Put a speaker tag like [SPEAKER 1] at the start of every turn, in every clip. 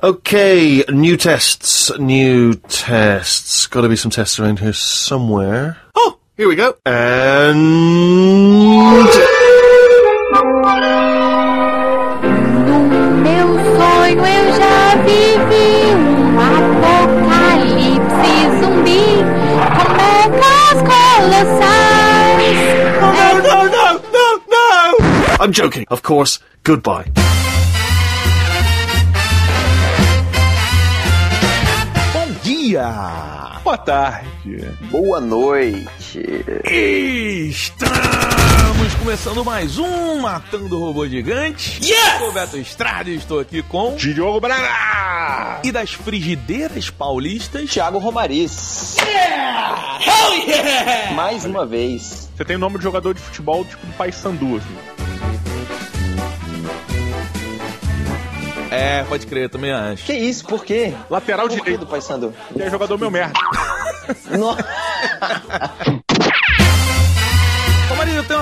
[SPEAKER 1] Okay, new tests, new tests. Got to be some tests around here somewhere. Oh, here we go. And
[SPEAKER 2] No meu sonho eu já vivi um apocalipse zumbi com mechas colossais.
[SPEAKER 1] no, no, no, no, no! I'm joking, of course. Goodbye.
[SPEAKER 3] Dia! Boa tarde!
[SPEAKER 4] Boa noite.
[SPEAKER 3] Estamos começando mais um Matando o Robô Gigante. Eu sou o Beto Estrada e estou aqui com...
[SPEAKER 5] Diogo Braga!
[SPEAKER 3] E das frigideiras paulistas...
[SPEAKER 4] Thiago Romariz. Mais uma vez.
[SPEAKER 5] Você tem o nome de jogador de futebol tipo do Pai Sandu, assim.
[SPEAKER 3] É, pode crer, eu também acho.
[SPEAKER 4] Que isso? Por quê?
[SPEAKER 5] Lateral
[SPEAKER 4] Por que
[SPEAKER 5] direito.
[SPEAKER 4] do Paysandu?
[SPEAKER 5] E é jogador meu merda.
[SPEAKER 4] No...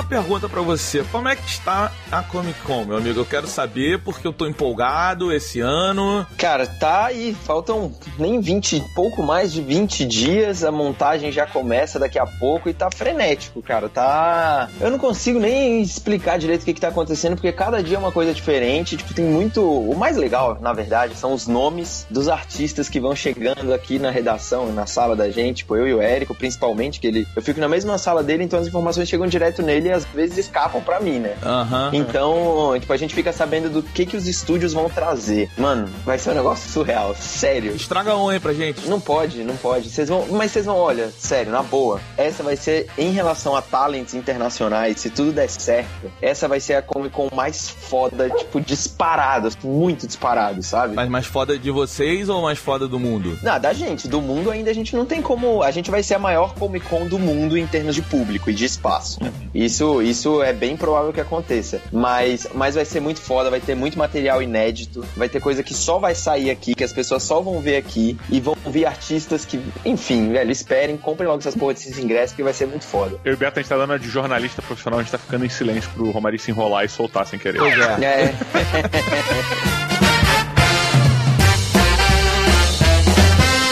[SPEAKER 3] pergunta pra você. Como é que está a Comic Con, meu amigo? Eu quero saber porque eu tô empolgado esse ano.
[SPEAKER 4] Cara, tá aí. Faltam nem 20, pouco mais de 20 dias. A montagem já começa daqui a pouco e tá frenético, cara. Tá. Eu não consigo nem explicar direito o que, que tá acontecendo, porque cada dia é uma coisa diferente. Tipo, tem muito. O mais legal, na verdade, são os nomes dos artistas que vão chegando aqui na redação, na sala da gente. Tipo, eu e o Érico, principalmente, que ele. Eu fico na mesma sala dele, então as informações chegam direto nele às vezes escapam pra mim, né?
[SPEAKER 3] Aham.
[SPEAKER 4] Então, tipo, a gente fica sabendo do que que os estúdios vão trazer. Mano, vai ser um negócio surreal, sério.
[SPEAKER 3] Estraga um aí pra gente.
[SPEAKER 4] Não pode, não pode. Vocês vão, mas vocês vão, olha, sério, na boa. Essa vai ser em relação a talents internacionais, se tudo der certo. Essa vai ser a Comic Con mais foda, tipo, disparado, muito disparado, sabe?
[SPEAKER 3] Mas mais foda de vocês ou mais foda do mundo?
[SPEAKER 4] Não, da gente, do mundo ainda a gente não tem como. A gente vai ser a maior Comic Con do mundo em termos de público e de espaço. Isso, isso é bem provável que aconteça. Mas, mas vai ser muito foda, vai ter muito material inédito, vai ter coisa que só vai sair aqui, que as pessoas só vão ver aqui, e vão ver artistas que, enfim, velho, esperem, comprem logo essas porra desses ingressos, porque vai ser muito foda.
[SPEAKER 5] Eu e o Beto, a gente tá dando a de jornalista profissional, a gente tá ficando em silêncio pro Romari se enrolar e soltar sem querer.
[SPEAKER 3] Pois é.
[SPEAKER 4] É.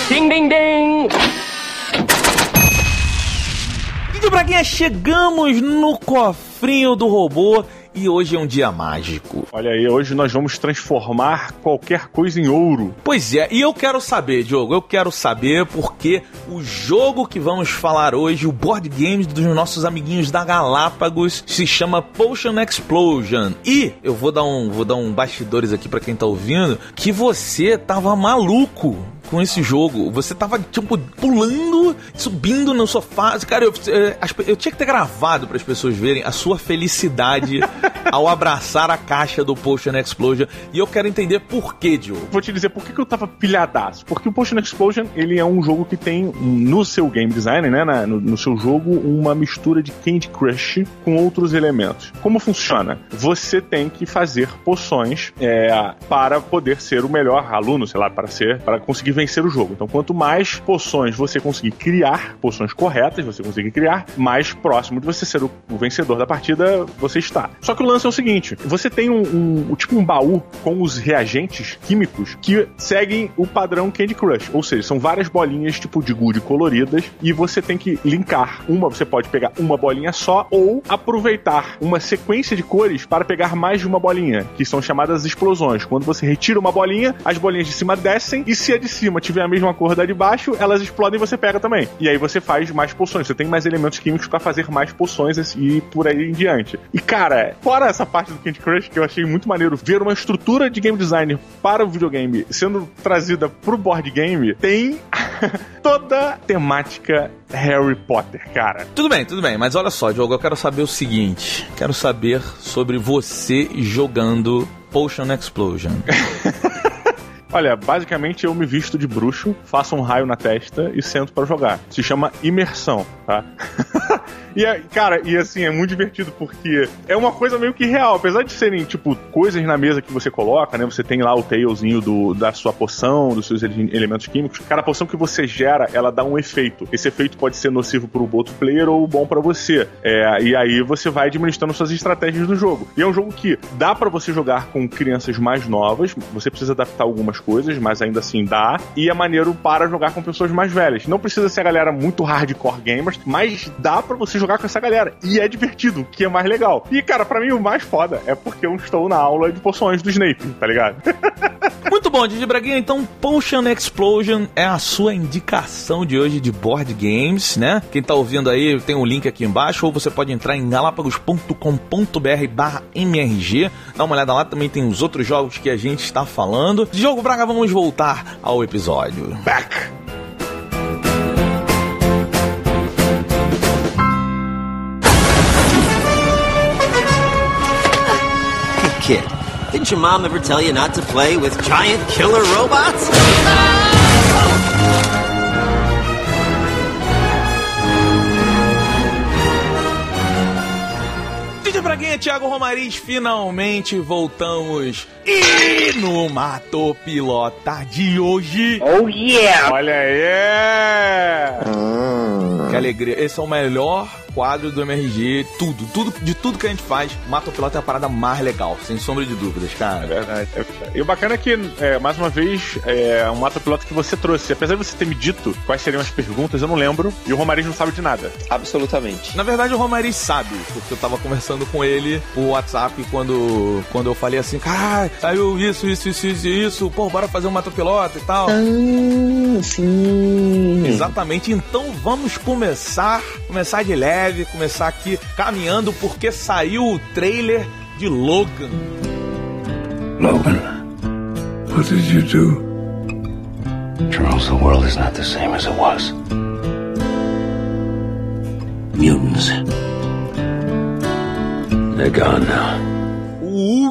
[SPEAKER 6] Ding ding ding!
[SPEAKER 3] Braguinha, chegamos no cofrinho do robô e hoje é um dia mágico.
[SPEAKER 5] Olha aí, hoje nós vamos transformar qualquer coisa em ouro.
[SPEAKER 3] Pois é, e eu quero saber, Diogo, eu quero saber porque o jogo que vamos falar hoje, o board game dos nossos amiguinhos da Galápagos, se chama Potion Explosion. E eu vou dar um, vou dar um bastidores aqui pra quem tá ouvindo, que você tava maluco com esse jogo. Você tava, tipo, pulando, subindo no sofá. Cara, eu, as pe- eu tinha que ter gravado para as pessoas verem a sua felicidade ao abraçar a caixa do Potion Explosion. E eu quero entender por que, Diogo.
[SPEAKER 5] Vou te dizer por que, que eu tava pilhadaço. Porque o Potion Explosion, ele é um jogo que tem no seu game design, né, na- no, no seu jogo, uma mistura de Candy Crush com outros elementos. Como funciona? Você tem que fazer poções é, para poder ser o melhor aluno, sei lá, para ser, para conseguir vencer o jogo. Então, quanto mais poções você conseguir criar, poções corretas você conseguir criar, mais próximo de você ser o, o vencedor da partida você está. Só que o lance é o seguinte: você tem um, um- tipo um baú com os reagentes químicos que seguem o padrão Candy Crush, ou seja, são várias bolinhas tipo de gude coloridas e você tem que linkar uma. Você pode pegar uma bolinha só ou aproveitar uma sequência de cores para pegar mais de uma bolinha, que são chamadas explosões. Quando você retira uma bolinha, as bolinhas de cima descem e se a de cima tiver a mesma cor da de baixo, elas explodem e você pega também. E aí você faz mais poções. Você tem mais elementos químicos para fazer mais poções e por aí em diante. E cara, fora essa parte do Candy Crush que eu achei muito maneiro ver uma estrutura de game design para o videogame sendo trazida pro board game, tem toda a temática Harry Potter, cara.
[SPEAKER 3] Tudo bem, tudo bem, mas olha só, Diogo, eu quero saber o seguinte: quero saber sobre você jogando Potion Explosion.
[SPEAKER 5] Olha, basicamente eu me visto de bruxo, faço um raio na testa e sento pra jogar. Se chama imersão, tá? E, é- cara, e assim, é muito divertido porque é uma coisa meio que real. Apesar de serem, tipo, coisas na mesa que você coloca, né? Você tem lá o tailzinho do, da sua poção, dos seus ele- elementos químicos. Cara, a poção que você gera, ela dá um efeito. Esse efeito pode ser nocivo pro outro player ou bom pra você. É, e aí você vai administrando suas estratégias do jogo. E é um jogo que dá pra você jogar com crianças mais novas. Você precisa adaptar algumas coisas, mas ainda assim dá. E é maneiro para jogar com pessoas mais velhas. Não precisa ser a galera muito hardcore gamers, mas dá pra você jogar com essa galera. E é divertido, o que é mais legal. E, cara, pra mim o mais foda é porque eu estou na aula de poções do Snape, tá ligado?
[SPEAKER 3] Muito bom, Didi Braguinha. Então, Potion Explosion é a sua indicação de hoje de board games, né? Quem tá ouvindo aí tem um link aqui embaixo, ou você pode entrar em galapagos.com.br barra MRG. Dá uma olhada lá, também tem os outros jogos que a gente está falando. Diogo Braga, vamos voltar ao episódio.
[SPEAKER 5] Back!
[SPEAKER 7] Kid, didn't your mom ever tell you not to play with giant killer robots?
[SPEAKER 3] Didi Braguinha, Thiago Romariz, finalmente voltamos. E no Mato Pilota de hoje...
[SPEAKER 5] Olha aí!
[SPEAKER 3] Que alegria. Esse é o melhor quadro do MRG. Tudo, tudo, de tudo que a gente faz, Mato Piloto é a parada mais legal, sem sombra de dúvidas,
[SPEAKER 5] É
[SPEAKER 3] cara.
[SPEAKER 5] verdade, é verdade. E o bacana é que, é, mais uma vez, é um mata piloto que você trouxe. Apesar de você ter me dito quais seriam as perguntas, eu não lembro. E o Romariz não sabe de nada.
[SPEAKER 4] Absolutamente.
[SPEAKER 3] Na verdade, o Romariz sabe, porque eu tava conversando com ele por WhatsApp quando, quando eu falei assim, cara, saiu isso, isso, isso, isso, isso, pô, bora fazer um Mato Piloto e tal.
[SPEAKER 4] Ah, sim.
[SPEAKER 3] Exatamente, então vamos começar, começar de leve, começar aqui caminhando, porque saiu o trailer de Logan.
[SPEAKER 8] Logan, what did you do?
[SPEAKER 9] Charles, the world is not the same as it was. Mutants. They're gone now.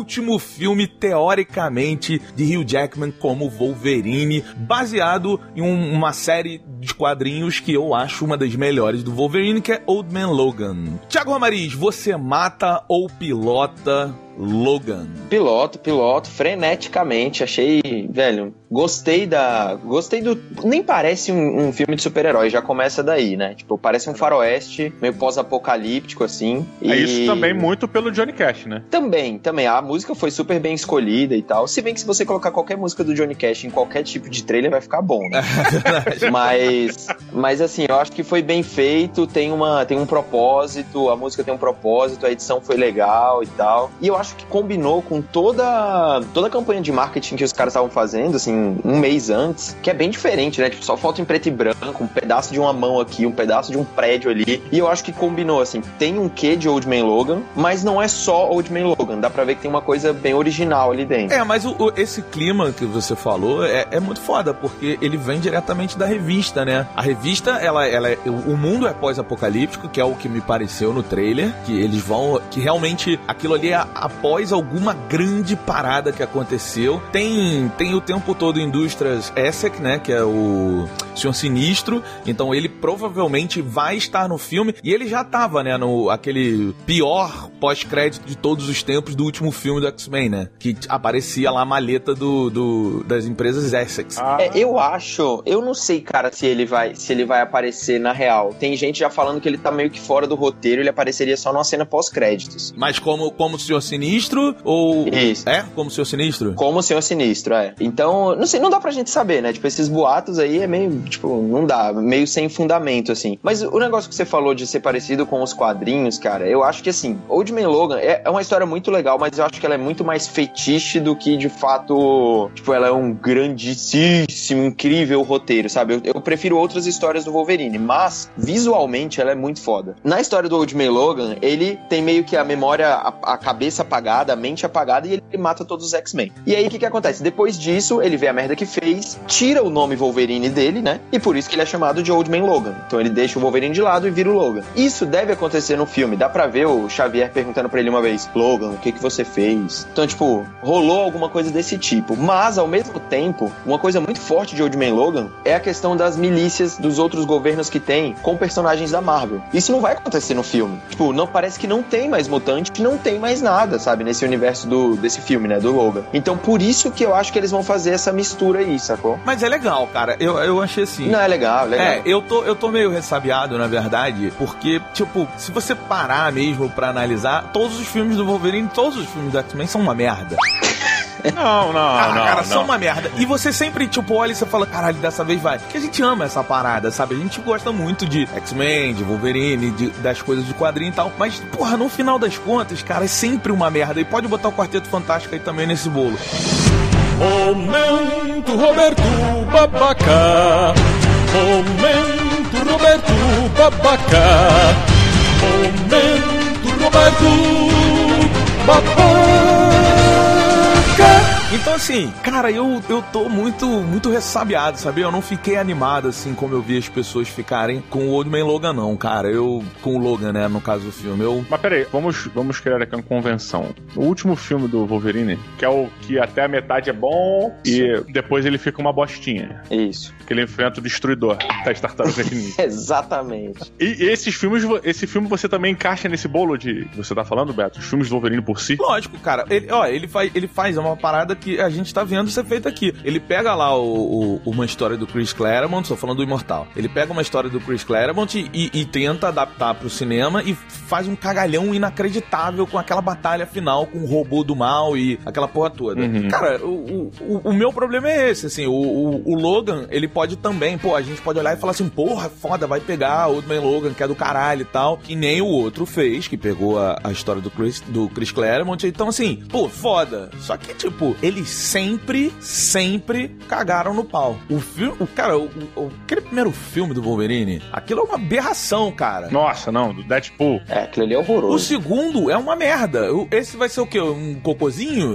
[SPEAKER 3] Último filme, teoricamente, de Hugh Jackman como Wolverine, baseado em um- uma série de quadrinhos que eu acho uma das melhores do Wolverine, que é Old Man Logan. Tiago Romariz, você mata ou pilota Logan?
[SPEAKER 4] Piloto, piloto, freneticamente. Achei, velho, gostei da. Gostei do. Nem parece um, um filme de super-herói, já começa daí, né? Tipo, parece um faroeste, meio pós-apocalíptico, assim.
[SPEAKER 5] É
[SPEAKER 4] e-
[SPEAKER 5] isso também muito pelo Johnny Cash, né?
[SPEAKER 4] Também, também. A música foi super bem escolhida e tal. Se bem que se você colocar qualquer música do Johnny Cash em qualquer tipo de trailer, vai ficar bom, né? mas, mas assim, eu acho que foi bem feito, tem, uma, tem um propósito, a música tem um propósito, a edição foi legal e tal. E eu acho que combinou com toda, toda a campanha de marketing que os caras estavam fazendo, assim, um mês antes, que é bem diferente, né? Tipo, só foto em preto e branco, um pedaço de uma mão aqui, um pedaço de um prédio ali. E eu acho que combinou, assim, tem um quê de Old Man Logan, mas não é só Old Man Logan. Dá pra ver que tem uma coisa bem original ali dentro.
[SPEAKER 3] É, mas o- o- esse clima que você falou é, é muito foda, porque ele vem diretamente da revista, né? A revista, ela, ela é- o mundo é pós-apocalíptico, que é o que me pareceu no trailer, que eles vão, que realmente aquilo ali é após alguma grande parada que aconteceu. Tem, tem o tempo todo indústrias Essex, né? Que é o Senhor Sinistro, então ele provavelmente vai estar no filme, e ele já tava, né? No aquele pior pós-crédito de todos os tempos do último filme do X-Men, né? Que aparecia lá a maleta do, do- das empresas Essex.
[SPEAKER 5] Ah,
[SPEAKER 4] É, eu acho, eu não sei, cara, se ele vai, se ele vai aparecer na real. Tem gente já falando que ele tá meio que fora do roteiro, ele apareceria só numa cena pós-créditos.
[SPEAKER 3] Mas como, como o Senhor Sinistro? Ou.
[SPEAKER 4] Isso.
[SPEAKER 3] É? Como o Senhor Sinistro?
[SPEAKER 4] Como o Senhor Sinistro, é. Então, não sei, não dá pra gente saber, né? Tipo, esses boatos aí é meio, tipo, não dá, meio sem fundamento, assim. Mas o negócio que você falou de ser parecido com os quadrinhos, cara, eu acho que, assim, Old Man Logan é, é uma história muito legal, mas eu acho que ela é muito mais fetiche do que, de fato, tipo, ela é um grandíssimo, incrível roteiro, sabe? Eu, eu prefiro outras histórias do Wolverine, mas, visualmente, ela é muito foda. Na história do Old Man Logan, ele tem meio que a memória, a, a cabeça apagada, a mente apagada, e ele mata todos os X-Men. E aí o que, que acontece? Depois disso, ele vê a merda que fez, tira o nome Wolverine dele, né? E por isso que ele é chamado de Old Man Logan. Então ele deixa o Wolverine de lado e vira o Logan. Isso deve acontecer no filme. Dá pra ver o Xavier perguntando pra ele uma vez: Logan, o que, que você fez? Então, tipo, rolou alguma coisa desse tipo. Mas, ao mesmo tempo, uma coisa muito forte de Old Man Logan é a questão das milícias dos outros governos que tem com personagens da Marvel. Isso não vai acontecer no filme. Tipo, não parece que não tem mais mutante, não tem mais nada, sabe, nesse universo do, desse filme, né, do Logan. Então, por isso que eu acho que eles vão fazer essa mistura aí, sacou?
[SPEAKER 3] Mas é legal, cara. Eu, eu achei assim.
[SPEAKER 4] Não, é legal, legal.
[SPEAKER 3] É, eu tô, eu tô meio ressabiado, na verdade, porque, tipo, se você parar mesmo pra analisar, todos os filmes do Wolverine, todos os filmes do X-Men são uma merda.
[SPEAKER 5] Não, não,
[SPEAKER 3] Ah,
[SPEAKER 5] não.
[SPEAKER 3] cara,
[SPEAKER 5] não.
[SPEAKER 3] são uma merda. E você sempre, tipo, olha e você fala, caralho, dessa vez vai. Porque a gente ama essa parada, sabe? A gente gosta muito de X-Men, de Wolverine, de- das coisas de quadrinho e tal. Mas, porra, no final das contas, cara, é sempre uma merda. E pode botar o Quarteto Fantástico aí também nesse bolo.
[SPEAKER 10] Momento Roberto Babaca. Momento Roberto Babaca. Momento Roberto Babaca.
[SPEAKER 3] Então, assim, cara, eu, eu tô muito, muito ressabiado, sabe? Eu não fiquei animado, assim, como eu vi as pessoas ficarem com o Old Man Logan, não, cara. Eu, com o Logan, né, no caso do filme. Eu,
[SPEAKER 5] Mas peraí, vamos, vamos criar aqui uma convenção. O último filme do Wolverine, que é o que até a metade é bom e depois ele fica uma bostinha.
[SPEAKER 4] Isso.
[SPEAKER 5] Que ele enfrenta o destruidor das tartarugas ninja.
[SPEAKER 4] Exatamente.
[SPEAKER 5] E esses filmes, esse filme você também encaixa nesse bolo de. Você tá falando, Beto? Os filmes do Wolverine por si?
[SPEAKER 3] Lógico, cara. Ele, ó, ele faz, ele faz uma parada que a gente tá vendo ser feita aqui. Ele pega lá o, o- uma história do Chris Claremont, tô falando do Imortal. Ele pega uma história do Chris Claremont e, e- e tenta adaptar pro cinema e faz um cagalhão inacreditável com aquela batalha final com o robô do mal e aquela porra toda.
[SPEAKER 5] Uhum.
[SPEAKER 3] Cara, o, o, o meu problema é esse, assim, o, o, o Logan, ele pode também, pô, a gente pode olhar e falar assim, porra, foda, vai pegar o Man Logan, que é do caralho e tal, que nem o outro fez, que pegou a, a história do Chris, do Chris Claremont, então assim, pô, foda. Só que, tipo, eles sempre, sempre cagaram no pau. O filme, o cara, o, o- aquele primeiro filme do Wolverine, aquilo é uma aberração, cara.
[SPEAKER 5] Nossa, não, do Deadpool.
[SPEAKER 4] É, aquilo ali é
[SPEAKER 3] O
[SPEAKER 4] horroroso.
[SPEAKER 3] segundo é uma merda. O- Esse vai ser o quê? Um cocôzinho?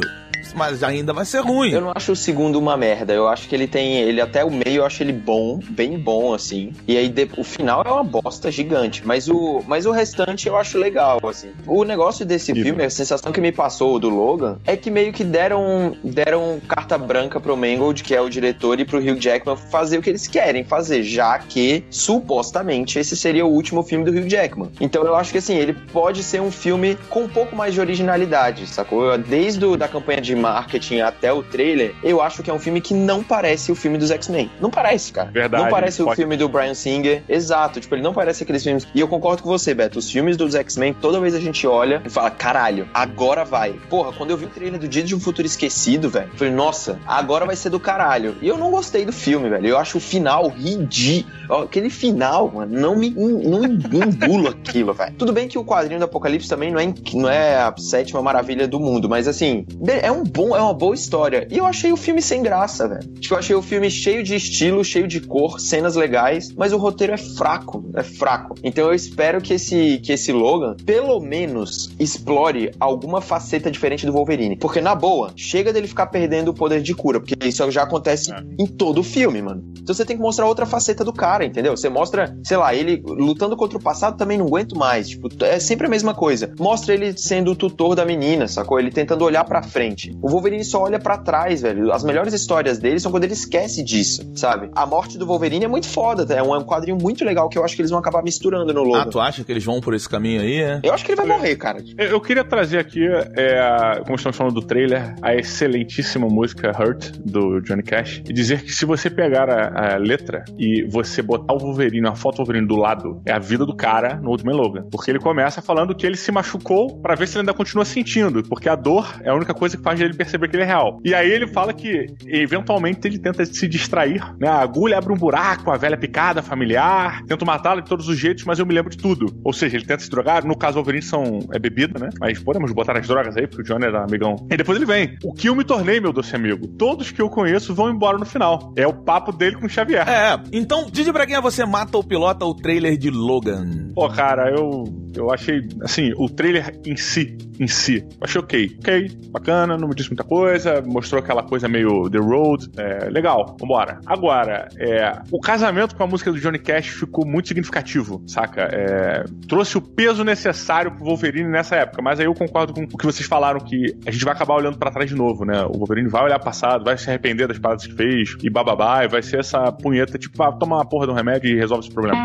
[SPEAKER 3] Mas ainda vai ser ruim.
[SPEAKER 4] Eu não acho o segundo uma merda. Eu acho que ele tem. Ele até o meio eu acho ele bom, bem bom, assim. E aí de- o final é uma bosta gigante. Mas o, mas o restante eu acho legal, assim. O negócio desse
[SPEAKER 5] Isso.
[SPEAKER 4] filme, a sensação que me passou do Logan, é que meio que deram, deram carta branca pro Mangold, que é o diretor, e pro Hugh Jackman fazer o que eles querem fazer, já que supostamente esse seria o último filme do Hugh Jackman. Então eu acho que assim, ele pode ser um filme com um pouco mais de originalidade, sacou? Desde o, da campanha de marketing até o trailer, eu acho que é um filme que não parece o filme dos X-Men. Não parece, cara.
[SPEAKER 5] Verdade,
[SPEAKER 4] Não parece o
[SPEAKER 5] pode-
[SPEAKER 4] filme do Brian Singer. Exato, tipo, ele não parece aqueles filmes. E eu concordo com você, Beto. Os filmes dos X-Men, toda vez a gente olha e fala, caralho, agora vai. Porra, quando eu vi o trailer do Dia de um Futuro Esquecido, velho, eu falei, nossa, agora vai ser do caralho. E eu não gostei do filme, velho. Eu acho o final ridículo. Aquele final, mano, não me não engulo aquilo, velho. Tudo bem que o quadrinho do Apocalipse também não é, não é a sétima maravilha do mundo, mas assim, é um bom, é uma boa história. E eu achei o filme sem graça, velho. Tipo, eu achei o filme cheio de estilo, cheio de cor, cenas legais, mas o roteiro é fraco, é fraco. Então eu espero que esse, que esse Logan, pelo menos, explore alguma faceta diferente do Wolverine. Porque, na boa, chega dele ficar perdendo o poder de cura, porque isso já acontece em todo o filme, mano. Então você tem que mostrar outra faceta do cara, entendeu? Você mostra, sei lá, ele lutando contra o passado também não aguento mais. Tipo, é sempre a mesma coisa. Mostra ele sendo o tutor da menina, sacou? Ele tentando olhar pra frente. O Wolverine só olha pra trás, velho. As melhores histórias dele são quando ele esquece disso, sabe? A morte do Wolverine é muito foda, tá? é um, é um quadrinho muito legal que eu acho que eles vão acabar misturando no
[SPEAKER 3] Ah,
[SPEAKER 4] Logan.
[SPEAKER 3] tu acha que eles vão por esse caminho aí, é?
[SPEAKER 4] Eu acho que ele vai morrer, cara.
[SPEAKER 5] Eu eu queria trazer aqui, é, como estamos falando do trailer, a excelentíssima música Hurt, do Johnny Cash, e dizer que se você pegar a, a letra e você botar o Wolverine, a foto do Wolverine do lado, é a vida do cara no Ultimate Logan. Porque ele começa falando que ele se machucou pra ver se ele ainda continua sentindo, porque a dor é a única coisa que faz ele perceber que ele é real. E aí ele fala que, eventualmente, ele tenta se distrair, né? A agulha abre um buraco, a velha picada familiar, tento matá-la de todos os jeitos, mas eu me lembro de tudo. Ou seja, ele tenta se drogar, no caso o Wolverine são, é bebida, né? Mas podemos botar as drogas aí, porque o Johnny era amigão. E depois ele vem. O que eu me tornei, meu doce amigo? Todos que eu conheço vão embora no final. É o papo dele com o Xavier.
[SPEAKER 3] É, então, Didi Braguinha, você mata ou pilota o trailer de Logan?
[SPEAKER 5] Pô, cara, eu Eu achei, assim, o trailer em si, em si, achei ok. Ok, bacana, não me disse muita coisa, mostrou aquela coisa meio The Road, é, legal, vambora. Agora, é, o casamento com a música do Johnny Cash ficou muito significativo, saca? É, trouxe o peso necessário pro Wolverine nessa época, mas aí eu concordo com o que vocês falaram, que a gente vai acabar olhando para trás de novo, né? O Wolverine vai olhar passado, vai se arrepender das paradas que fez, e bababá, e vai ser essa punheta, tipo, ah, toma uma porra de um remédio e resolve esse problema.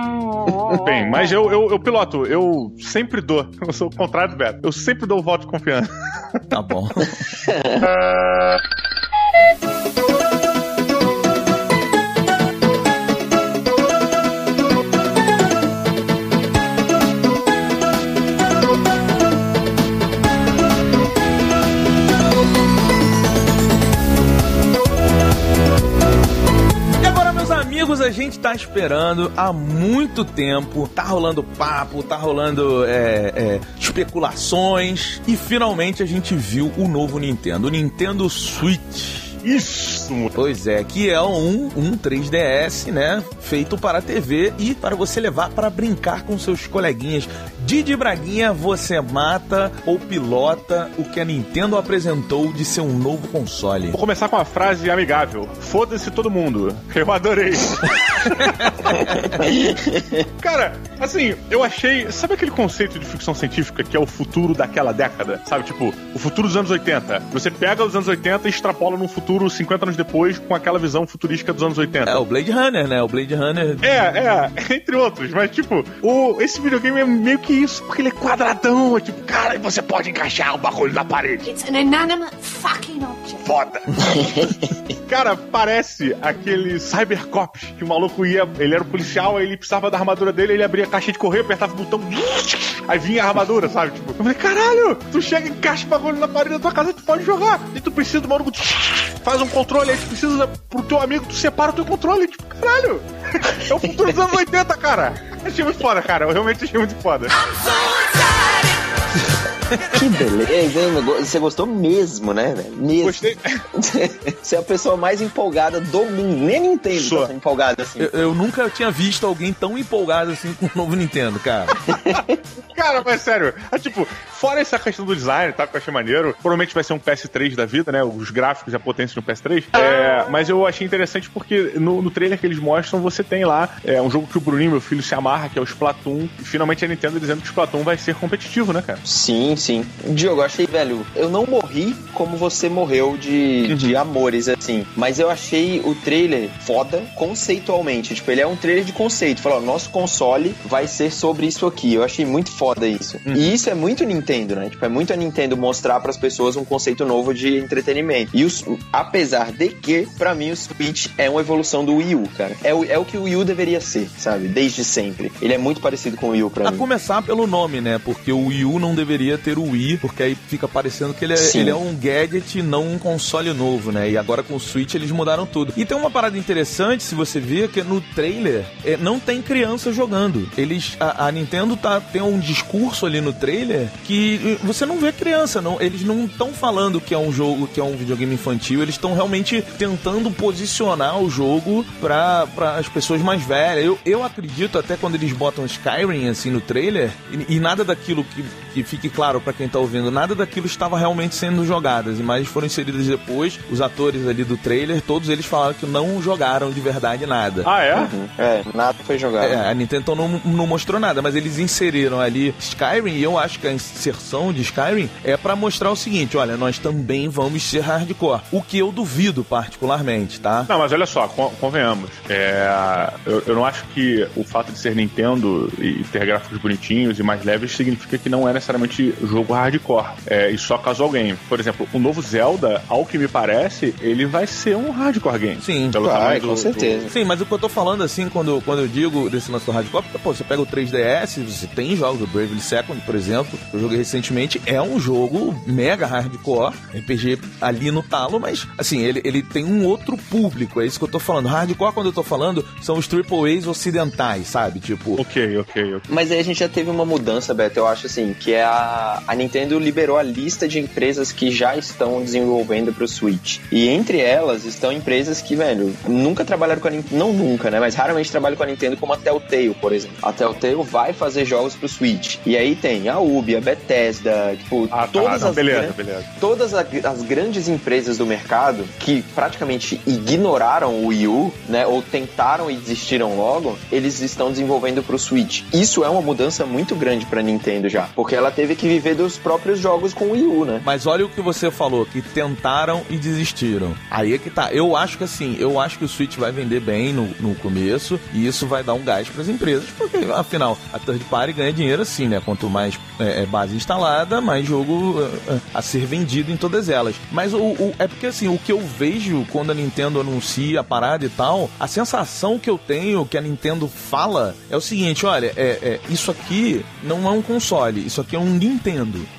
[SPEAKER 5] Bem, mas eu, eu, eu, piloto, eu sempre dou, eu sou o contrário do Beto, eu sempre dou o voto de confiança.
[SPEAKER 3] Tá bom. amigos, a gente tá esperando há muito tempo. Tá rolando papo, tá rolando é, é, especulações. E finalmente a gente viu o novo Nintendo, o Nintendo Switch.
[SPEAKER 5] Isso!
[SPEAKER 3] Pois é, que é um, um 3DS, né? Feito para a TV e para você levar para brincar com seus coleguinhas. Didi Braguinha, você mata ou pilota o que a Nintendo apresentou de ser um novo console?
[SPEAKER 5] Vou começar com uma frase amigável. Foda-se todo mundo. Eu adorei. Cara, assim, eu achei. Sabe aquele conceito de ficção científica que é o futuro daquela década? Sabe, tipo, o futuro dos anos 80. Você pega os anos 80 e extrapola num futuro 50 anos depois com aquela visão futurística dos anos 80.
[SPEAKER 3] É o Blade Runner, né? O Blade Runner.
[SPEAKER 5] É, é, entre outros. Mas, tipo, o, esse videogame é meio que isso, porque ele é quadradão. É tipo, cara, você pode encaixar o bagulho na parede.
[SPEAKER 2] It's an inanimate fucking object.
[SPEAKER 5] Foda. cara, parece aquele Cybercops que o maluco ia. Ele era o policial, aí ele precisava da armadura dele, ele abria a caixa de correio, apertava o botão. Aí vinha a armadura, sabe? Tipo, eu falei, caralho, tu chega e encaixa o bagulho na parede da tua casa, tu pode jogar. E tu precisa do maluco. Faz um controle, aí tu precisa pro teu amigo, tu separa o teu controle. Tipo, caralho. É o futuro dos anos 80, cara. Achei muito foda, cara. Eu realmente achei muito foda.
[SPEAKER 4] Que beleza, hein? Você gostou mesmo, né, velho? Mesmo.
[SPEAKER 5] Gostei.
[SPEAKER 4] Você é a pessoa mais empolgada do mundo. Nem Nintendo
[SPEAKER 5] Sou.
[SPEAKER 4] tá empolgada assim.
[SPEAKER 3] Eu, eu nunca tinha visto alguém tão empolgado assim com o novo Nintendo, cara.
[SPEAKER 5] Cara, mas sério, é tipo, fora essa questão do design, tá? Que eu achei maneiro, provavelmente vai ser um PS3 da vida, né? Os gráficos e a potência de um PS3. É, mas eu achei interessante porque no, no trailer que eles mostram, você tem lá é, um jogo que o Bruninho, meu filho, se amarra, que é o Splatoon. E finalmente a Nintendo dizendo que o Splatoon vai ser competitivo, né, cara?
[SPEAKER 4] Sim, sim. Diogo, eu achei, velho, eu não morri como você morreu de, de amores, assim. Mas eu achei o trailer foda conceitualmente. Tipo, ele é um trailer de conceito. Falou, nosso console vai ser sobre isso aqui. Eu achei muito foda isso. E isso é muito Nintendo, né? Tipo, é muito a Nintendo mostrar pras pessoas um conceito novo de entretenimento. E os, apesar de que, pra mim, o Switch é uma evolução do Wii U, cara. É o, é o que o Wii U deveria ser, sabe? Desde sempre. Ele é muito parecido com o Wii U pra
[SPEAKER 3] A
[SPEAKER 4] mim.
[SPEAKER 3] começar pelo nome, né? Porque o Wii U não deveria ter o Wii, porque aí fica parecendo que ele é, ele é um gadget e não um console novo, né? E agora com o Switch eles mudaram tudo. E tem uma parada interessante, se você ver, que no trailer é, não tem criança jogando. Eles, a, a Nintendo tá, tem um discurso ali no trailer que eh, você não vê criança, não. Eles não estão falando que é um jogo, que é um videogame infantil, eles estão realmente tentando posicionar o jogo para as pessoas mais velhas. Eu, eu acredito até quando eles botam Skyrim assim no trailer e, e nada daquilo que, que fique claro para quem tá ouvindo, nada daquilo estava realmente sendo jogado. As imagens foram inseridas depois, os atores ali do trailer, todos eles falaram que não jogaram de verdade nada.
[SPEAKER 5] Ah, é?
[SPEAKER 4] Uhum. É, nada foi jogado.
[SPEAKER 3] É, a Nintendo então não, não mostrou nada, mas eles inseriram ali Skyrim e eu acho que a inserção de Skyrim é pra mostrar o seguinte: olha, nós também vamos ser hardcore. O que eu duvido particularmente, tá?
[SPEAKER 5] Não, mas olha só, con- convenhamos. É, eu, eu não acho que o fato de ser Nintendo e ter gráficos bonitinhos e mais leves significa que não é necessariamente jogo hardcore. É, e só casual game. Por exemplo, o novo Zelda, ao que me parece, ele vai ser um hardcore game.
[SPEAKER 3] Sim,
[SPEAKER 5] Pelo
[SPEAKER 4] Vai,
[SPEAKER 5] do-
[SPEAKER 4] com certeza.
[SPEAKER 3] Sim, mas o que eu tô falando assim, quando, quando eu digo desse lance do hardcore, porque, pô, você pega o 3DS, você tem jogos, o Bravely Second, por exemplo, que eu joguei recentemente, é um jogo mega hardcore, RPG ali no talo, mas, assim, ele, ele tem um outro público, é isso que eu tô falando. Hardcore, quando eu tô falando, são os triple A's ocidentais, sabe? Tipo,
[SPEAKER 5] Ok, ok, ok.
[SPEAKER 4] Mas aí a gente já teve uma mudança, Beto, eu acho assim, que é a a, a Nintendo liberou a lista de empresas que já estão desenvolvendo pro Switch. E entre elas estão empresas que, velho, nunca trabalharam com a Nintendo, não nunca, né? Mas raramente trabalham com a Nintendo, como a Telltale, por exemplo. A Telltale vai fazer jogos pro Switch. E aí tem a Ubi, a Bethesda, tipo,
[SPEAKER 5] Ah, tá,
[SPEAKER 4] todas
[SPEAKER 5] não,
[SPEAKER 4] as
[SPEAKER 5] beleza,
[SPEAKER 4] gran-
[SPEAKER 5] beleza.
[SPEAKER 4] todas as grandes empresas do mercado que praticamente ignoraram o Wii U, né, ou tentaram e desistiram logo, eles estão desenvolvendo pro Switch. Isso é uma mudança muito grande pra Nintendo já, porque ela teve que viver dos próprios jogos com o Wii U, né?
[SPEAKER 3] Mas olha o que você falou, que tentaram e desistiram. Aí é que tá. Eu acho que assim, eu acho que o Switch vai vender bem no, no começo e isso vai dar um gás pras empresas, porque afinal a third party ganha dinheiro assim, né? Quanto mais é, é, base instalada, mais jogo é, é, a ser vendido em todas elas. Mas o, o- é porque assim, o que eu vejo quando a Nintendo anuncia a parada e tal, a sensação que eu tenho que a Nintendo fala é o seguinte: olha, é, é, isso aqui não é um console, isso aqui é um Nintendo.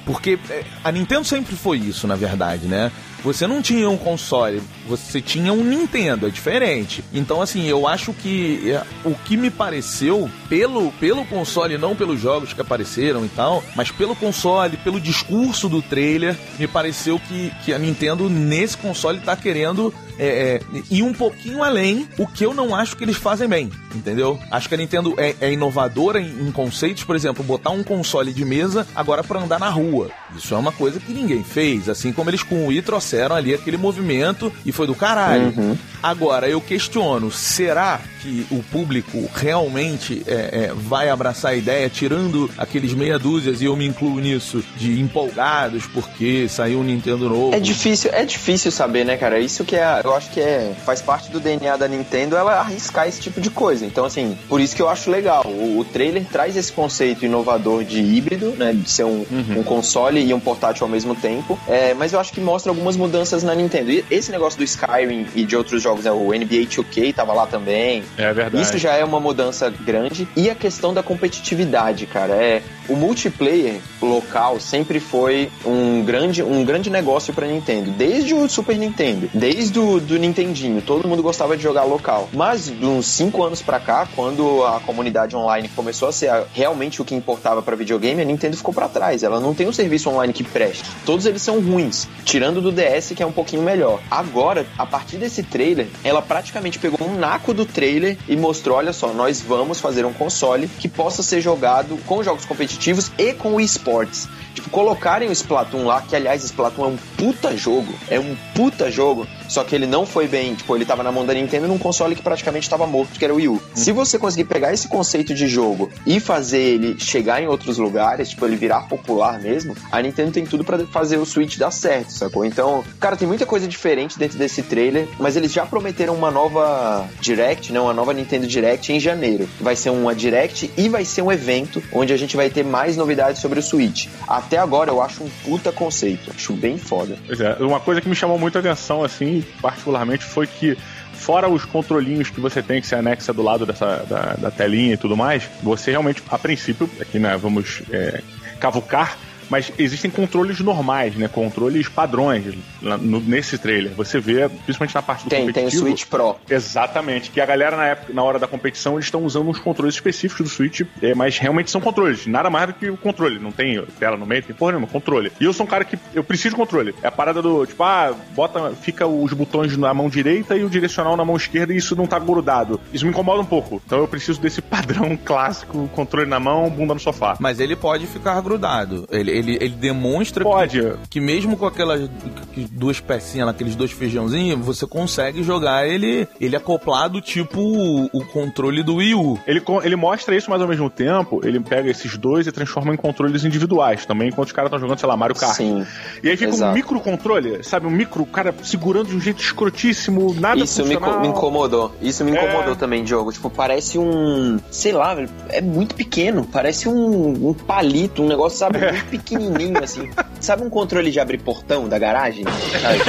[SPEAKER 3] Porque é, a Nintendo sempre foi isso, na verdade, né? Você não tinha um console, você tinha um Nintendo, é diferente. Então, assim, eu acho que é, o que me pareceu, pelo, pelo console, não pelos jogos que apareceram e tal, mas pelo console, pelo discurso do trailer, me pareceu que, que a Nintendo nesse console tá querendo é, é, ir um pouquinho além, o que eu não acho que eles fazem bem, entendeu? Acho que a Nintendo é, é inovadora em, em conceitos, por exemplo, botar um console de mesa agora pra andar na rua. Isso é uma coisa que ninguém fez, assim como eles com o Wii trouxeram ali aquele movimento e foi do caralho. Agora, eu questiono, será que o público realmente é, é, vai abraçar a ideia, tirando aqueles meia dúzias, e eu me incluo nisso, de empolgados porque saiu um Nintendo novo?
[SPEAKER 4] É difícil, é difícil saber, né, cara? Isso que é, eu acho que é, faz parte do DNA da Nintendo ela arriscar esse tipo de coisa. Então, assim, por isso que eu acho legal. O, o trailer traz esse conceito inovador de híbrido, né, de ser um, um console e um portátil ao mesmo tempo. É, mas eu acho que mostra algumas mudanças na Nintendo. E esse negócio do Skyrim e de outros jogos, né, o NBA 2K tava lá também.
[SPEAKER 5] É verdade.
[SPEAKER 4] Isso já é uma mudança grande. E a questão da competitividade, cara. É, o multiplayer local sempre foi um grande, um grande negócio pra Nintendo. Desde o Super Nintendo, desde o do Nintendinho, todo mundo gostava de jogar local. Mas de uns 5 anos pra cá, quando a comunidade online começou a ser realmente o que importava pra videogame, a Nintendo ficou pra trás. Ela não tem um serviço online que preste. Todos eles são ruins, tirando do DS que é um pouquinho melhor. Agora, a partir desse trailer, ela praticamente pegou um naco do trailer e mostrou, olha só, nós vamos fazer um console que possa ser jogado com jogos competitivos e com esportes. Tipo, colocarem o Splatoon lá, que aliás, Splatoon é um puta jogo, é um puta jogo, só que ele não foi bem, tipo, ele tava na mão da Nintendo num console que praticamente tava morto, que era o Wii U. Se você conseguir pegar esse conceito de jogo e fazer ele chegar em outros lugares, tipo, ele virar popular mesmo, a Nintendo tem tudo pra fazer o Switch dar certo, sacou? Então, cara, tem muita coisa diferente dentro desse trailer, mas eles já prometeram uma nova Direct, né, uma nova Nintendo Direct em janeiro. Vai ser uma Direct e vai ser um evento onde a gente vai ter mais novidades sobre o Switch. Até agora eu acho um puta conceito, acho bem foda.
[SPEAKER 5] Pois é, uma coisa que me chamou muito a atenção, assim, particularmente, foi que fora os controlinhos que você tem que se anexa do lado dessa, da, da telinha e tudo mais, você realmente, a princípio, aqui né, vamos é, cavucar, mas existem controles normais, né? Controles padrões no- nesse trailer. Você vê, principalmente na parte do
[SPEAKER 4] Tem, tem o
[SPEAKER 5] competitivo.
[SPEAKER 4] Switch Pro.
[SPEAKER 5] Exatamente, que a galera na, época, na hora da competição eles estão usando uns controles específicos do Switch, é, mas realmente são controles, nada mais do que o controle, não tem tela no meio, tem porra nenhuma, controle. E eu sou um cara que eu preciso de controle. É a parada do, tipo, ah, bota, fica os botões na mão direita e o direcional na mão esquerda e isso não tá grudado. Isso me incomoda um pouco. Então eu preciso desse padrão clássico, controle na mão, bunda no sofá.
[SPEAKER 3] Mas ele pode ficar grudado. Ele, ele, ele demonstra
[SPEAKER 5] Pode.
[SPEAKER 3] Que, que mesmo com aquelas que- duas pecinhas, aqueles dois feijãozinhos, você consegue jogar ele, ele acoplado tipo o, o controle do Wii U.
[SPEAKER 5] Ele, ele mostra isso, mas ao mesmo tempo, ele pega esses dois e transforma em controles individuais também, enquanto os caras estão jogando, sei lá, Mario Kart.
[SPEAKER 4] Sim.
[SPEAKER 5] E aí fica um
[SPEAKER 4] Exato.
[SPEAKER 5] micro controle, sabe? Um micro, o cara segurando de um jeito escrotíssimo, nada
[SPEAKER 4] Isso me,
[SPEAKER 5] funcional.
[SPEAKER 4] me incomodou. Isso me incomodou
[SPEAKER 5] É.
[SPEAKER 4] também, Diogo. Tipo, parece um. Sei lá, é muito pequeno. Parece um, um palito, um negócio, sabe, muito pequenininho, assim. Sabe um controle de abrir portão da garagem? Sabe?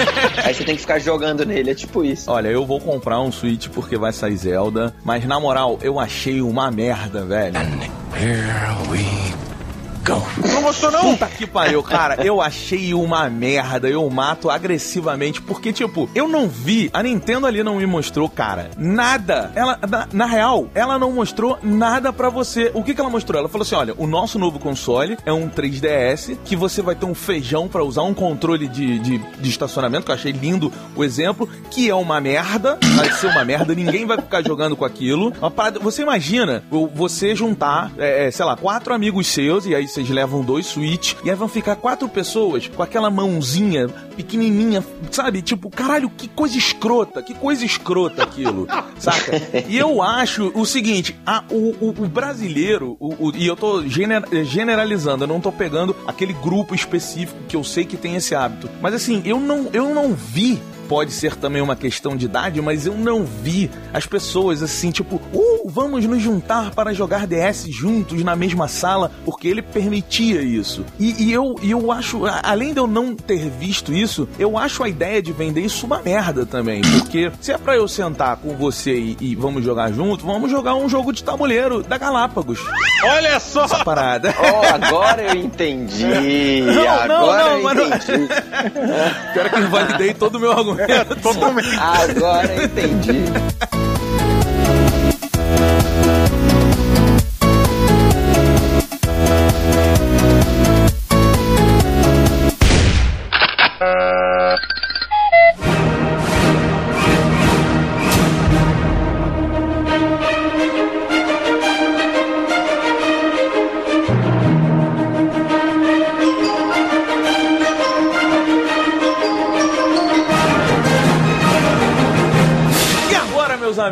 [SPEAKER 4] Aí você tem que ficar jogando nele, é tipo isso.
[SPEAKER 3] Olha, eu vou comprar um Switch porque vai sair Zelda, mas na moral, eu achei uma merda, velho.
[SPEAKER 8] Here we
[SPEAKER 5] Não gostou, não?
[SPEAKER 3] Puta que pariu, cara. Eu achei uma merda. Eu mato agressivamente. Porque, tipo, eu não vi. A Nintendo ali não me mostrou, cara, nada. Ela, na, na real, ela não mostrou nada pra você. O que, que ela mostrou? Ela falou assim: olha, o nosso novo console é um 3DS que você vai ter um feijão pra usar, um controle de, de, de estacionamento, que eu achei lindo o exemplo, que é uma merda. Vai ser uma merda, ninguém vai ficar jogando com aquilo. Uma parada, você imagina você juntar, é, é, sei lá, quatro amigos seus, e aí vocês levam dois Switch, e aí vão ficar quatro pessoas com aquela mãozinha pequenininha, sabe? Tipo, caralho, que coisa escrota, que coisa escrota aquilo, saca? E eu acho o seguinte, a, o, o, o, brasileiro, o, e eu tô gener, generalizando, eu não tô pegando aquele grupo específico que eu sei que tem esse hábito, mas assim, eu não, eu não vi pode ser também uma questão de idade, mas eu não vi as pessoas assim, tipo, uh, vamos nos juntar para jogar DS juntos na mesma sala, porque ele permitia isso. E, e eu, e eu acho, além de eu não ter visto isso, eu acho a ideia de vender isso uma merda também, porque se é pra eu sentar com você e, e vamos jogar junto, vamos jogar um jogo de tabuleiro da Galápagos.
[SPEAKER 5] Olha só!
[SPEAKER 3] Essa parada.
[SPEAKER 4] Oh, agora eu entendi. Não, agora não, não, eu entendi.
[SPEAKER 3] Espero que invalidei todo o meu argumento.
[SPEAKER 5] Totalmente.
[SPEAKER 4] Agora entendi.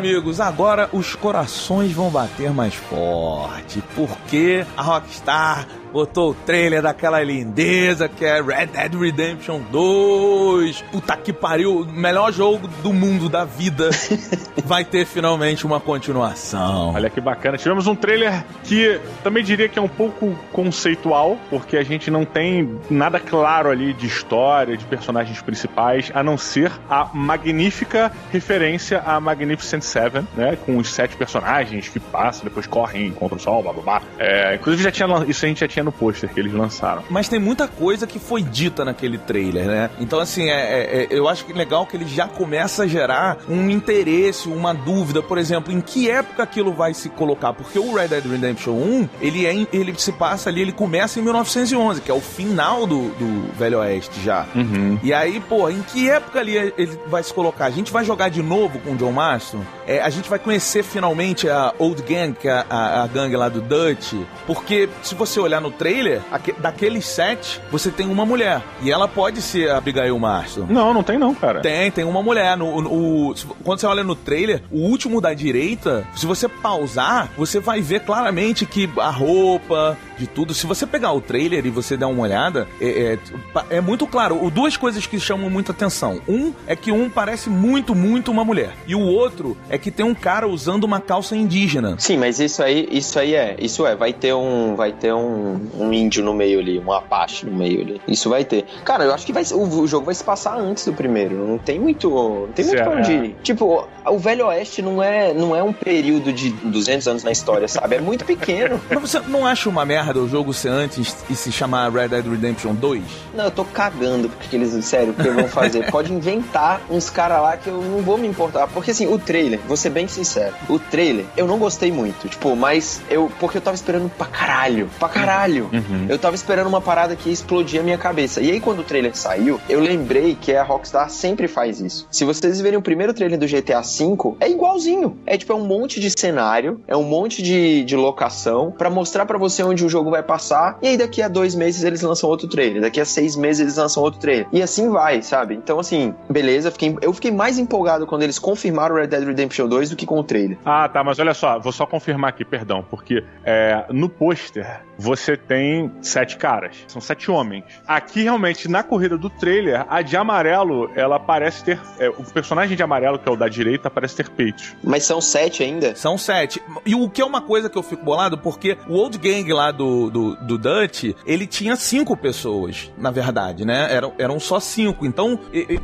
[SPEAKER 3] Amigos, agora os corações vão bater mais forte, porque a Rockstar botou o trailer daquela lindeza que é Red Dead Redemption 2. Puta que pariu, melhor jogo do mundo da vida. Vai ter finalmente uma continuação.
[SPEAKER 5] Olha que bacana. Tivemos um trailer que também diria que é um pouco conceitual, porque a gente não tem nada claro ali de história, de personagens principais, a não ser a magnífica referência a Magnificent Seven, né? Com os sete personagens que passam, depois correm contra o sol, blá blá blá. É, inclusive já tinha, isso a gente já tinha no pôster que eles lançaram.
[SPEAKER 3] Mas tem muita coisa que foi dita naquele trailer, né? Então, assim, é, é, é, eu acho que legal que ele já começa a gerar um interesse, uma dúvida, por exemplo, em que época aquilo vai se colocar. Porque o Red Dead Redemption 1, ele, é, ele se passa ali, ele começa em 1911, que é o final do, do Velho Oeste já.
[SPEAKER 5] Uhum.
[SPEAKER 3] E aí, pô, em que época ali ele vai se colocar? A gente vai jogar de novo com o John Marston? É, a gente vai conhecer finalmente a Old Gang, que é a, a gangue lá do Dutch? Porque se você olhar no trailer, daqueles sete, você tem uma mulher. E ela pode ser a Abigail Marston.
[SPEAKER 5] Não, não tem não, cara.
[SPEAKER 3] Tem, tem uma mulher. No, no, no, quando você olha no trailer, o último da direita, se você pausar, você vai ver claramente que a roupa, de tudo. Se você pegar o trailer e você der uma olhada, é, é, é muito claro. O, duas coisas que chamam muita atenção. Um é que um parece muito, muito uma mulher. E o outro é que tem um cara usando uma calça indígena.
[SPEAKER 4] Sim, mas isso aí, isso aí é. Isso é. Vai ter um, vai ter um, um índio no meio ali, um apache no meio ali. Isso vai ter. Cara, eu acho que vai, o, o jogo vai se passar antes do primeiro. Não tem muito, não tem muito pra onde ir. Tipo, o Velho Oeste não é, não é um período de 200 anos na história, sabe? É muito pequeno.
[SPEAKER 3] Mas você não acha uma merda merda o jogo ser antes e se chamar Red Dead Redemption 2?
[SPEAKER 4] Não, eu tô cagando porque eles, sério, o que vão fazer. Pode inventar uns caras lá que eu não vou me importar. Porque assim, o trailer, vou ser bem sincero, o trailer eu não gostei muito. Tipo, mas eu. Porque eu tava esperando pra caralho. Pra caralho. Uhum. Eu tava esperando uma parada que ia explodir a minha cabeça. E aí, quando o trailer saiu, eu lembrei que a Rockstar sempre faz isso. Se vocês verem o primeiro trailer do GTA V, é igualzinho. É tipo, é um monte de cenário, é um monte de, de locação para mostrar para você onde o jogo vai passar, e aí daqui a dois meses eles lançam outro trailer, daqui a seis meses eles lançam outro trailer. E assim vai, sabe? Então, assim, beleza, fiquei, eu fiquei mais empolgado quando eles confirmaram Red Dead Redemption 2 do que com o trailer.
[SPEAKER 5] Ah, tá, mas olha só, vou só confirmar aqui, perdão, porque é, no pôster você tem sete caras, são sete homens. Aqui, realmente, na corrida do trailer, a de amarelo, ela parece ter. É, o personagem de amarelo, que é o da direita, parece ter peitos.
[SPEAKER 4] Mas são sete ainda?
[SPEAKER 3] São sete. E o que é uma coisa que eu fico bolado, porque o Old Gang lá do do, do, Dutch, ele tinha cinco pessoas, na verdade, né? Eram, eram só cinco. Então,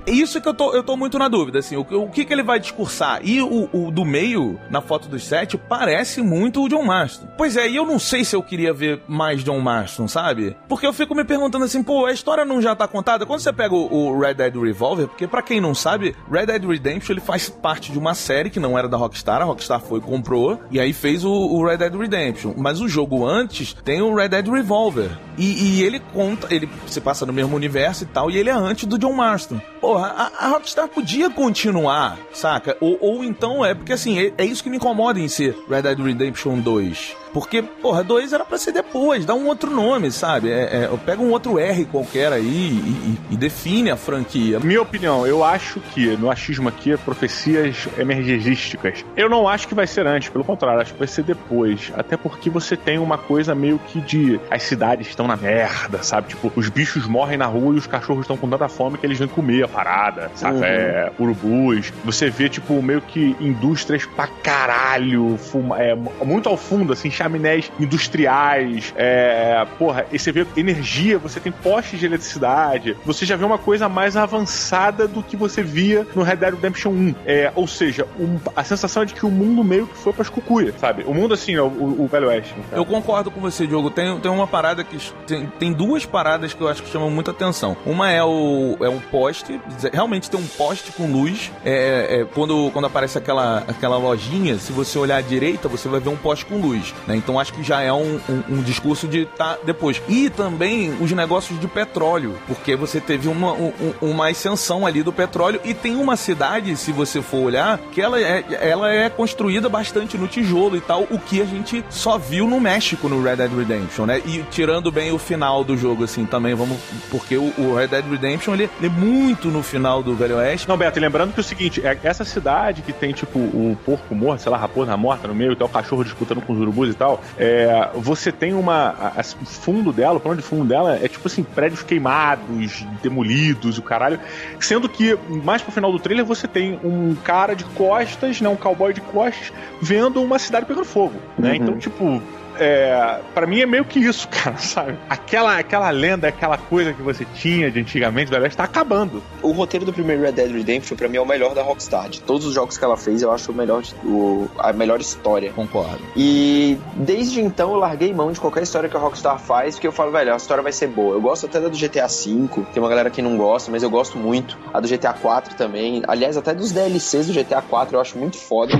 [SPEAKER 3] isso é que eu tô, eu tô muito na dúvida, assim, o, o que que ele vai discursar? E o, o do meio, na foto dos sete, parece muito o John Marston. Pois é, e eu não sei se eu queria ver mais John Marston, sabe? Porque eu fico me perguntando assim, pô, a história não já tá contada? Quando você pega o, o Red Dead Revolver, porque para quem não sabe, Red Dead Redemption ele faz parte de uma série que não era da Rockstar, a Rockstar foi comprou, e aí fez o, o Red Dead Redemption. Mas o jogo antes tem o Red Dead Revolver. E, e, ele conta, ele se passa no mesmo universo e tal, e ele é antes do John Marston. Porra, a, a Rockstar podia continuar, saca? Ou, ou então é porque assim, é, é isso que me incomoda em ser Red Dead Redemption 2. Porque, porra, 2 era pra ser depois, dá um outro nome, sabe? É, é, pega um outro R qualquer aí e, e, e, define a franquia.
[SPEAKER 5] Minha opinião, eu acho que no achismo aqui, profecias emergegísticas. Eu não acho que vai ser antes, pelo contrário, acho que vai ser depois. Até porque você tem uma coisa meio que de as cidades estão na merda, sabe? Tipo, os bichos morrem na rua e os cachorros estão com tanta fome que eles vêm comer a parada, sabe? Uhum. É, urubus. Você vê, tipo, meio que indústrias pra caralho, fuma, é, muito ao fundo, assim, chaminés industriais, é, porra, e você vê energia, você tem postes de eletricidade, você já vê uma coisa mais avançada do que você via no Red Dead Redemption 1. É, ou seja, um, a sensação é de que o mundo meio que foi pras cucuias, sabe? O mundo, assim, é o, o, o Velho Oeste.
[SPEAKER 3] Eu concordo com você, Diogo. Tem, tem uma parada que. Tem, tem duas paradas que eu acho que chamam muita atenção. Uma é o, é um poste, realmente tem um poste com luz. É, é, quando, quando aparece aquela, aquela lojinha, se você olhar à direita, você vai ver um poste com luz. Né? Então acho que já é um, um, um discurso de tá depois. E também os negócios de petróleo, porque você teve uma, um, uma ascensão ali do petróleo e tem uma cidade, se você for olhar, que ela é, ela é construída bastante no tijolo e tal, o que a gente só viu no México no Red Dead Redemption, né? E tirando bem o final do jogo, assim, também vamos. Porque o, o Red Dead Redemption ele, é muito no final do Velho Oeste.
[SPEAKER 5] Não, Beto, lembrando que é o seguinte, é essa cidade que tem, tipo, o porco morto, sei lá, raposa morta no meio e tal, o cachorro disputando com os urubus tal, é, você tem uma. o fundo dela, o plano de fundo dela é tipo assim, prédios queimados, demolidos, o caralho. Sendo que mais pro final do trailer você tem um cara de costas, né? Um cowboy de costas, vendo uma cidade pegando fogo, né? Uhum. Então, tipo, é, para mim é meio que isso, cara, sabe? Aquela, aquela lenda, aquela coisa que você tinha de antigamente, velho, está acabando.
[SPEAKER 4] O roteiro do primeiro Red Dead Redemption, para mim, é o melhor da Rockstar. De todos os jogos que ela fez, eu acho o melhor, o, a melhor história.
[SPEAKER 3] Concordo.
[SPEAKER 4] E desde então eu larguei mão de qualquer história que a Rockstar faz, porque eu falo, velho, a história vai ser boa. Eu gosto até da do GTA V, tem uma galera que não gosta, mas eu gosto muito. A do GTA 4 também. Aliás, até dos DLCs do GTA 4 eu acho muito foda.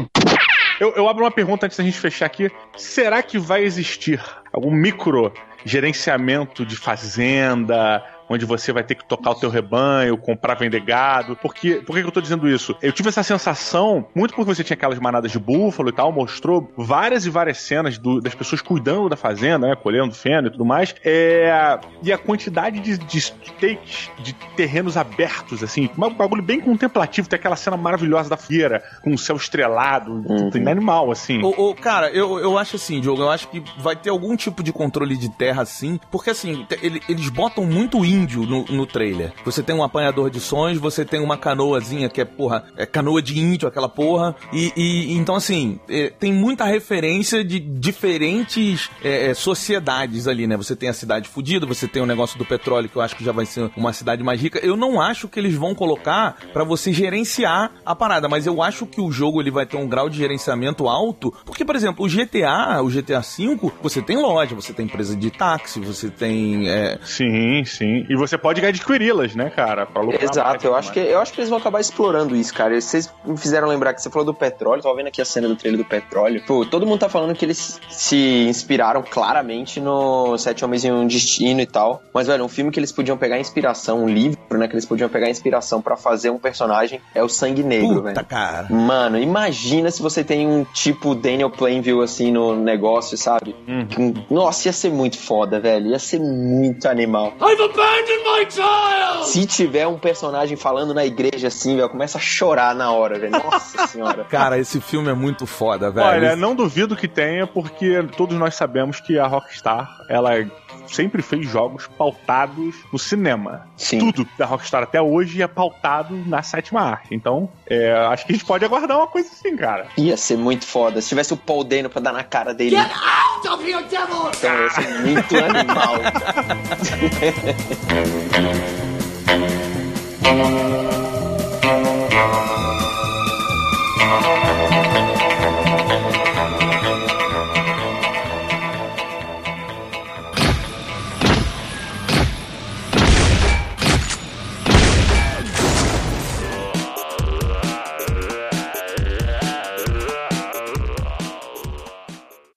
[SPEAKER 5] Eu, eu abro uma pergunta antes da gente fechar aqui. Será que vai existir algum micro gerenciamento de fazenda, onde você vai ter que tocar o teu rebanho, comprar, vender gado. Porque, por que eu tô dizendo isso? Eu tive essa sensação, muito porque você tinha aquelas manadas de búfalo e tal, mostrou várias e várias cenas do, das pessoas cuidando da fazenda, né, colhendo feno e tudo mais. É, e a quantidade de, de stakes, de terrenos abertos, assim, um bagulho bem contemplativo. Tem aquela cena maravilhosa da feira, com o céu estrelado, uhum. animal, assim.
[SPEAKER 3] O, o, cara, eu, eu acho assim, Diogo, eu acho que vai ter algum tipo de controle de terra, assim, porque assim, ele, eles botam muito índio índio no, no trailer. Você tem um apanhador de sons, você tem uma canoazinha que é, porra, é canoa de índio, aquela porra. E, e então, assim, é, tem muita referência de diferentes é, é sociedades ali, né? Você tem a cidade fodida, você tem o negócio do petróleo, que eu acho que já vai ser uma cidade mais rica. Eu não acho que eles vão colocar para você gerenciar a parada, mas eu acho que o jogo ele vai ter um grau de gerenciamento alto, porque, por exemplo, o GTA, o GTA V, você tem loja, você tem empresa de táxi, você tem. É...
[SPEAKER 5] Sim, sim. E você pode adquiri-las, né, cara?
[SPEAKER 4] Pra Exato, eu acho, que, eu acho que eles vão acabar explorando isso, cara. Vocês me fizeram lembrar que você falou do petróleo, tava vendo aqui a cena do trailer do petróleo. Pô, todo mundo tá falando que eles se inspiraram claramente no Sete Homens em um Destino e tal. Mas, velho, um filme que eles podiam pegar inspiração, um livro, né, que eles podiam pegar inspiração para fazer um personagem é o Sangue Negro, Puta, velho.
[SPEAKER 3] cara.
[SPEAKER 4] Mano, imagina se você tem um tipo Daniel Plainville assim no negócio, sabe? Uhum. Nossa, ia ser muito foda, velho. Ia ser muito animal. I've abandoned se tiver um personagem falando na igreja assim, velho, começa a chorar na hora, velho. Nossa senhora.
[SPEAKER 3] Cara, esse filme é muito foda, velho.
[SPEAKER 5] Olha, não duvido que tenha, porque todos nós sabemos que a Rockstar, ela sempre fez jogos pautados no cinema. Sim. Tudo da Rockstar até hoje é pautado na sétima arte. Então, é, acho que a gente pode aguardar uma coisa assim, cara.
[SPEAKER 4] Ia ser muito foda. Se tivesse o Paul Dano pra dar na cara dele. Get out of here, devil! Então ia ser muito animal.